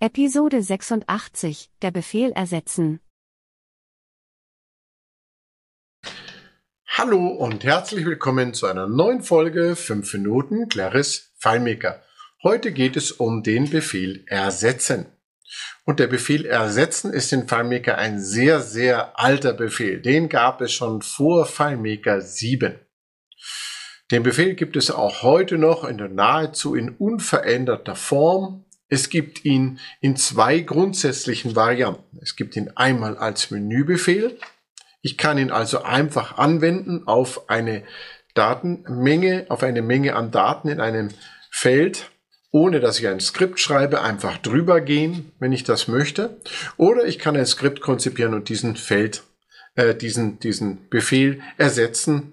Episode 86, der Befehl ersetzen. Hallo und herzlich willkommen zu einer neuen Folge 5 Minuten Claris FileMaker. Heute geht es um den Befehl ersetzen. Und der Befehl ersetzen ist in FileMaker ein sehr, sehr alter Befehl. Den gab es schon vor FileMaker 7. Den Befehl gibt es auch heute noch in der nahezu in unveränderter Form es gibt ihn in zwei grundsätzlichen Varianten. Es gibt ihn einmal als Menübefehl. Ich kann ihn also einfach anwenden auf eine Datenmenge, auf eine Menge an Daten in einem Feld, ohne dass ich ein Skript schreibe, einfach drüber gehen, wenn ich das möchte. Oder ich kann ein Skript konzipieren und diesen Feld, äh, diesen, diesen Befehl ersetzen,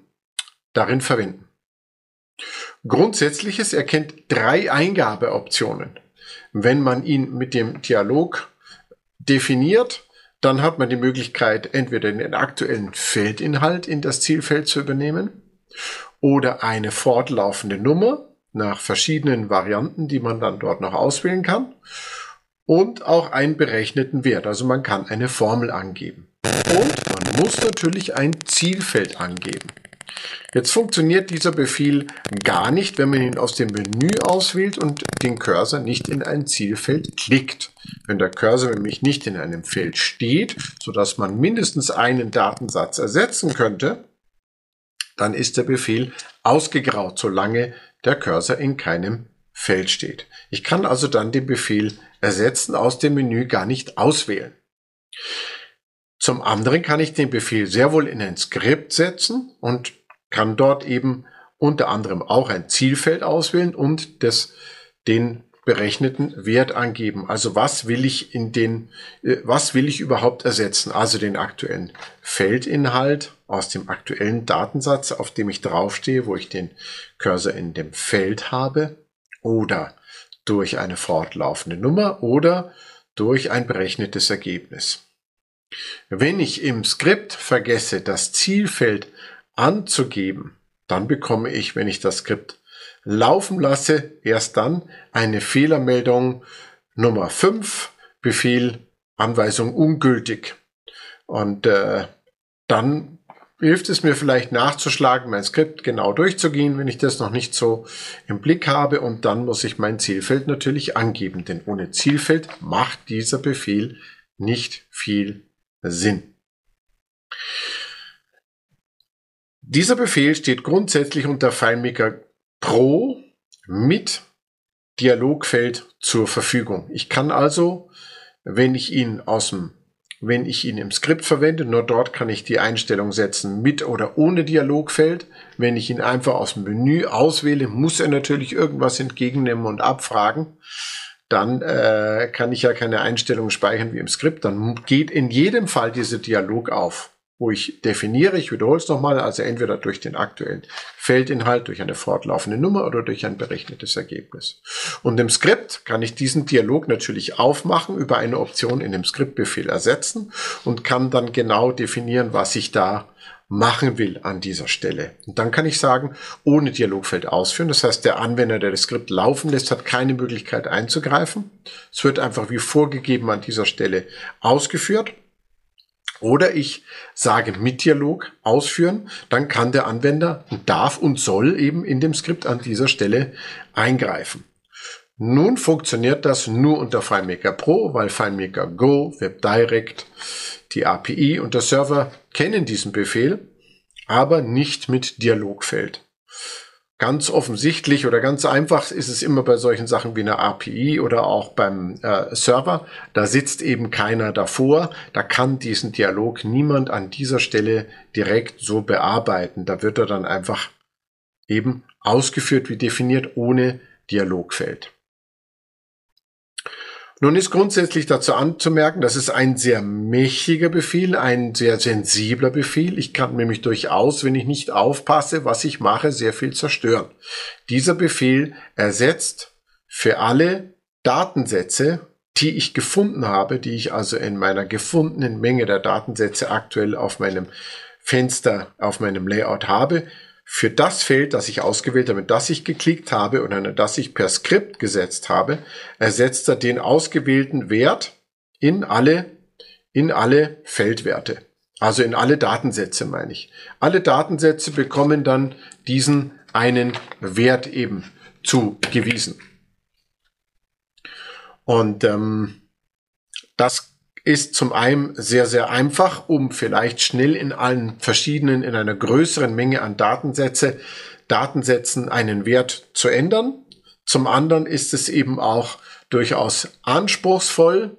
darin verwenden. Grundsätzliches erkennt drei Eingabeoptionen. Wenn man ihn mit dem Dialog definiert, dann hat man die Möglichkeit, entweder den aktuellen Feldinhalt in das Zielfeld zu übernehmen oder eine fortlaufende Nummer nach verschiedenen Varianten, die man dann dort noch auswählen kann und auch einen berechneten Wert. Also man kann eine Formel angeben. Und man muss natürlich ein Zielfeld angeben. Jetzt funktioniert dieser Befehl gar nicht, wenn man ihn aus dem Menü auswählt und den Cursor nicht in ein Zielfeld klickt. Wenn der Cursor nämlich nicht in einem Feld steht, sodass man mindestens einen Datensatz ersetzen könnte, dann ist der Befehl ausgegraut, solange der Cursor in keinem Feld steht. Ich kann also dann den Befehl ersetzen aus dem Menü gar nicht auswählen. Zum anderen kann ich den Befehl sehr wohl in ein Skript setzen und kann dort eben unter anderem auch ein Zielfeld auswählen und das, den berechneten Wert angeben. Also was will ich in den, äh, was will ich überhaupt ersetzen? Also den aktuellen Feldinhalt aus dem aktuellen Datensatz, auf dem ich draufstehe, wo ich den Cursor in dem Feld habe oder durch eine fortlaufende Nummer oder durch ein berechnetes Ergebnis. Wenn ich im Skript vergesse, das Zielfeld anzugeben, dann bekomme ich, wenn ich das Skript laufen lasse, erst dann eine Fehlermeldung Nummer 5, Befehl Anweisung ungültig. Und äh, dann hilft es mir vielleicht nachzuschlagen, mein Skript genau durchzugehen, wenn ich das noch nicht so im Blick habe. Und dann muss ich mein Zielfeld natürlich angeben, denn ohne Zielfeld macht dieser Befehl nicht viel Sinn. Dieser Befehl steht grundsätzlich unter FileMaker Pro mit Dialogfeld zur Verfügung. Ich kann also, wenn ich ihn aus dem wenn ich ihn im Skript verwende, nur dort kann ich die Einstellung setzen mit oder ohne Dialogfeld. Wenn ich ihn einfach aus dem Menü auswähle, muss er natürlich irgendwas entgegennehmen und abfragen. Dann äh, kann ich ja keine Einstellungen speichern wie im Skript. Dann geht in jedem Fall dieser Dialog auf wo ich definiere, ich wiederhole es nochmal, also entweder durch den aktuellen Feldinhalt, durch eine fortlaufende Nummer oder durch ein berechnetes Ergebnis. Und im Skript kann ich diesen Dialog natürlich aufmachen, über eine Option in dem Skriptbefehl ersetzen und kann dann genau definieren, was ich da machen will an dieser Stelle. Und dann kann ich sagen, ohne Dialogfeld ausführen. Das heißt, der Anwender, der das Skript laufen lässt, hat keine Möglichkeit einzugreifen. Es wird einfach wie vorgegeben an dieser Stelle ausgeführt. Oder ich sage mit Dialog ausführen, dann kann der Anwender und darf und soll eben in dem Skript an dieser Stelle eingreifen. Nun funktioniert das nur unter FileMaker Pro, weil FileMaker Go, WebDirect, die API und der Server kennen diesen Befehl, aber nicht mit Dialogfeld. Ganz offensichtlich oder ganz einfach ist es immer bei solchen Sachen wie einer API oder auch beim äh, Server. Da sitzt eben keiner davor. Da kann diesen Dialog niemand an dieser Stelle direkt so bearbeiten. Da wird er dann einfach eben ausgeführt wie definiert ohne Dialogfeld. Nun ist grundsätzlich dazu anzumerken, das ist ein sehr mächtiger Befehl, ein sehr sensibler Befehl. Ich kann nämlich durchaus, wenn ich nicht aufpasse, was ich mache, sehr viel zerstören. Dieser Befehl ersetzt für alle Datensätze, die ich gefunden habe, die ich also in meiner gefundenen Menge der Datensätze aktuell auf meinem Fenster, auf meinem Layout habe, für das Feld, das ich ausgewählt habe, das ich geklickt habe oder das ich per Skript gesetzt habe, ersetzt er den ausgewählten Wert in alle, in alle Feldwerte. Also in alle Datensätze meine ich. Alle Datensätze bekommen dann diesen einen Wert eben zugewiesen. Und ähm, das ist zum einen sehr, sehr einfach, um vielleicht schnell in allen verschiedenen, in einer größeren Menge an Datensätze, Datensätzen einen Wert zu ändern. Zum anderen ist es eben auch durchaus anspruchsvoll,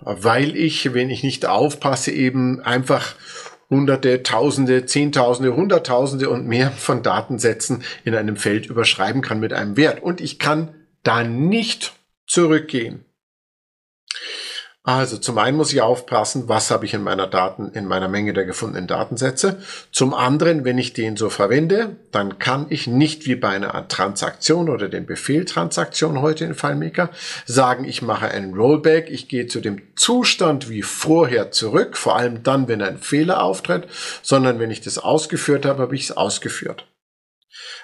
weil ich, wenn ich nicht aufpasse, eben einfach Hunderte, Tausende, Zehntausende, Hunderttausende und mehr von Datensätzen in einem Feld überschreiben kann mit einem Wert. Und ich kann da nicht zurückgehen. Also zum einen muss ich aufpassen, was habe ich in meiner Daten, in meiner Menge der gefundenen Datensätze. Zum anderen, wenn ich den so verwende, dann kann ich nicht wie bei einer Transaktion oder dem Befehl Transaktion heute in FileMaker sagen, ich mache einen Rollback, ich gehe zu dem Zustand wie vorher zurück, vor allem dann, wenn ein Fehler auftritt, sondern wenn ich das ausgeführt habe, habe ich es ausgeführt.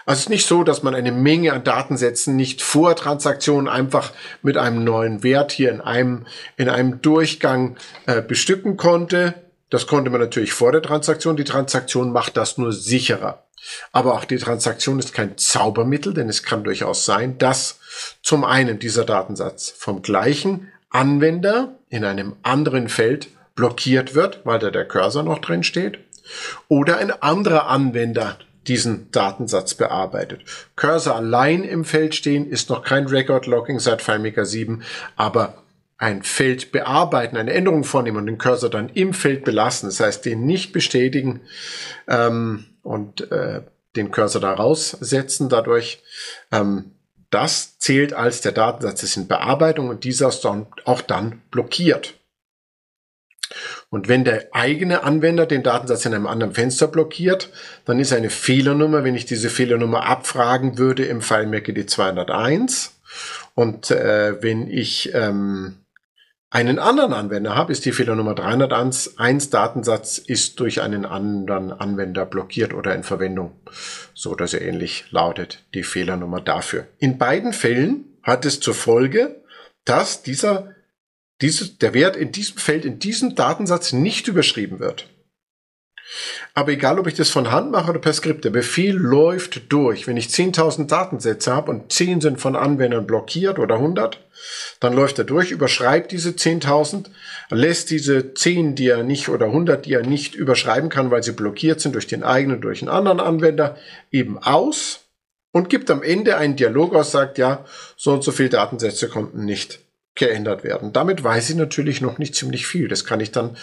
Also es ist nicht so, dass man eine Menge an Datensätzen nicht vor Transaktionen einfach mit einem neuen Wert hier in einem, in einem Durchgang äh, bestücken konnte. Das konnte man natürlich vor der Transaktion. Die Transaktion macht das nur sicherer. Aber auch die Transaktion ist kein Zaubermittel, denn es kann durchaus sein, dass zum einen dieser Datensatz vom gleichen Anwender in einem anderen Feld blockiert wird, weil da der Cursor noch drin steht, oder ein anderer Anwender diesen Datensatz bearbeitet. Cursor allein im Feld stehen ist noch kein Record Logging seit FileMaker 7, aber ein Feld bearbeiten, eine Änderung vornehmen und den Cursor dann im Feld belassen, das heißt den nicht bestätigen ähm, und äh, den Cursor da raussetzen dadurch, ähm, das zählt als der Datensatz ist in Bearbeitung und dieser ist dann auch dann blockiert. Und wenn der eigene Anwender den Datensatz in einem anderen Fenster blockiert, dann ist eine Fehlernummer, wenn ich diese Fehlernummer abfragen würde im FileMaker die 201. Und äh, wenn ich ähm, einen anderen Anwender habe, ist die Fehlernummer 301 Datensatz ist durch einen anderen Anwender blockiert oder in Verwendung. So dass er ähnlich lautet die Fehlernummer dafür. In beiden Fällen hat es zur Folge, dass dieser dieses, der Wert in diesem Feld, in diesem Datensatz nicht überschrieben wird. Aber egal, ob ich das von Hand mache oder per Skript, der Befehl läuft durch. Wenn ich 10.000 Datensätze habe und 10 sind von Anwendern blockiert oder 100, dann läuft er durch, überschreibt diese 10.000, lässt diese 10, die er nicht oder 100, die er nicht überschreiben kann, weil sie blockiert sind durch den eigenen, durch einen anderen Anwender, eben aus und gibt am Ende einen Dialog aus, sagt, ja, so und so viele Datensätze konnten nicht geändert werden. Damit weiß ich natürlich noch nicht ziemlich viel. Das kann ich dann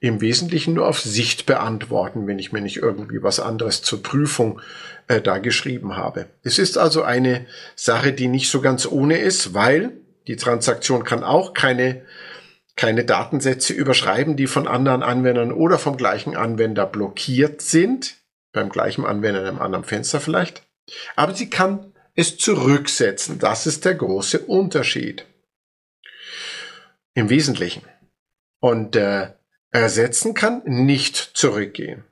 im Wesentlichen nur auf Sicht beantworten, wenn ich mir nicht irgendwie was anderes zur Prüfung äh, da geschrieben habe. Es ist also eine Sache, die nicht so ganz ohne ist, weil die Transaktion kann auch keine keine Datensätze überschreiben, die von anderen Anwendern oder vom gleichen Anwender blockiert sind, beim gleichen Anwender in einem anderen Fenster vielleicht. Aber sie kann es zurücksetzen. Das ist der große Unterschied im Wesentlichen. Und äh, ersetzen kann nicht zurückgehen.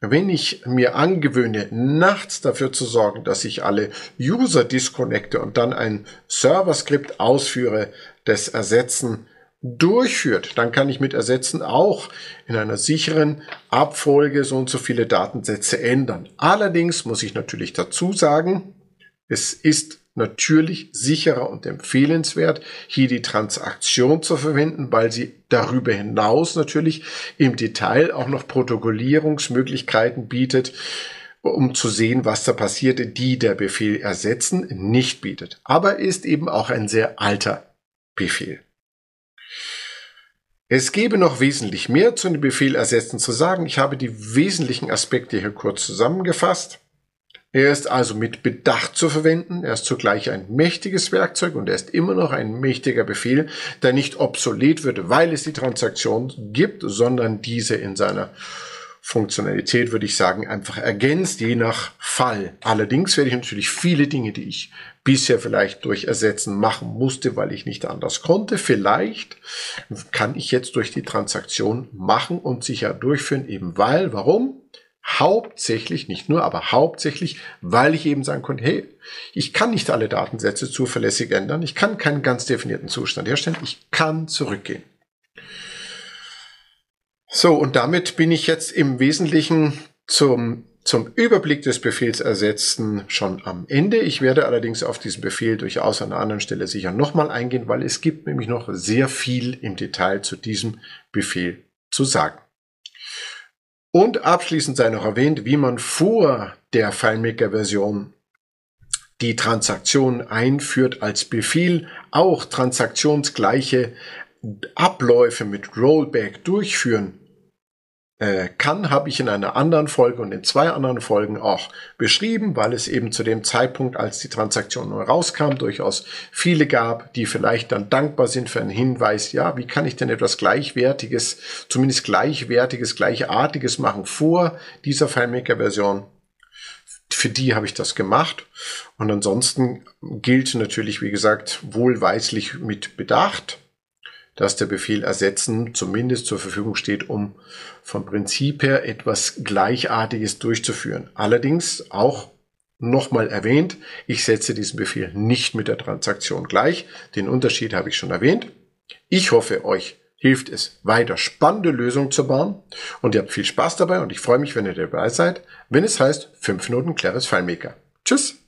Wenn ich mir angewöhne, nachts dafür zu sorgen, dass ich alle User disconnecte und dann ein Server-Skript ausführe, das Ersetzen durchführt, dann kann ich mit Ersetzen auch in einer sicheren Abfolge so und so viele Datensätze ändern. Allerdings muss ich natürlich dazu sagen, es ist natürlich sicherer und empfehlenswert, hier die Transaktion zu verwenden, weil sie darüber hinaus natürlich im Detail auch noch Protokollierungsmöglichkeiten bietet, um zu sehen, was da passiert, die der Befehl ersetzen nicht bietet. Aber ist eben auch ein sehr alter Befehl. Es gäbe noch wesentlich mehr zu dem Befehl ersetzen zu sagen. Ich habe die wesentlichen Aspekte hier kurz zusammengefasst. Er ist also mit Bedacht zu verwenden, er ist zugleich ein mächtiges Werkzeug und er ist immer noch ein mächtiger Befehl, der nicht obsolet wird, weil es die Transaktion gibt, sondern diese in seiner Funktionalität, würde ich sagen, einfach ergänzt, je nach Fall. Allerdings werde ich natürlich viele Dinge, die ich bisher vielleicht durch Ersetzen machen musste, weil ich nicht anders konnte, vielleicht kann ich jetzt durch die Transaktion machen und sicher durchführen, eben weil, warum? Hauptsächlich, nicht nur, aber hauptsächlich, weil ich eben sagen konnte, hey, ich kann nicht alle Datensätze zuverlässig ändern, ich kann keinen ganz definierten Zustand herstellen, ich kann zurückgehen. So, und damit bin ich jetzt im Wesentlichen zum, zum Überblick des Befehls ersetzen schon am Ende. Ich werde allerdings auf diesen Befehl durchaus an einer anderen Stelle sicher nochmal eingehen, weil es gibt nämlich noch sehr viel im Detail zu diesem Befehl zu sagen. Und abschließend sei noch erwähnt, wie man vor der FileMaker-Version die Transaktion einführt als Befehl, auch transaktionsgleiche Abläufe mit Rollback durchführen äh, kann, habe ich in einer anderen Folge und in zwei anderen Folgen auch beschrieben, weil es eben zu dem Zeitpunkt, als die Transaktion neu rauskam, durchaus viele gab, die vielleicht dann dankbar sind für einen Hinweis, ja, wie kann ich denn etwas Gleichwertiges, zumindest Gleichwertiges, Gleichartiges machen vor dieser FileMaker-Version. Für die habe ich das gemacht. Und ansonsten gilt natürlich, wie gesagt, wohlweislich mit Bedacht dass der Befehl ersetzen zumindest zur Verfügung steht, um vom Prinzip her etwas Gleichartiges durchzuführen. Allerdings auch nochmal erwähnt, ich setze diesen Befehl nicht mit der Transaktion gleich. Den Unterschied habe ich schon erwähnt. Ich hoffe, euch hilft es, weiter spannende Lösungen zu bauen und ihr habt viel Spaß dabei und ich freue mich, wenn ihr dabei seid, wenn es heißt 5 Minuten Cleveres FileMaker. Tschüss!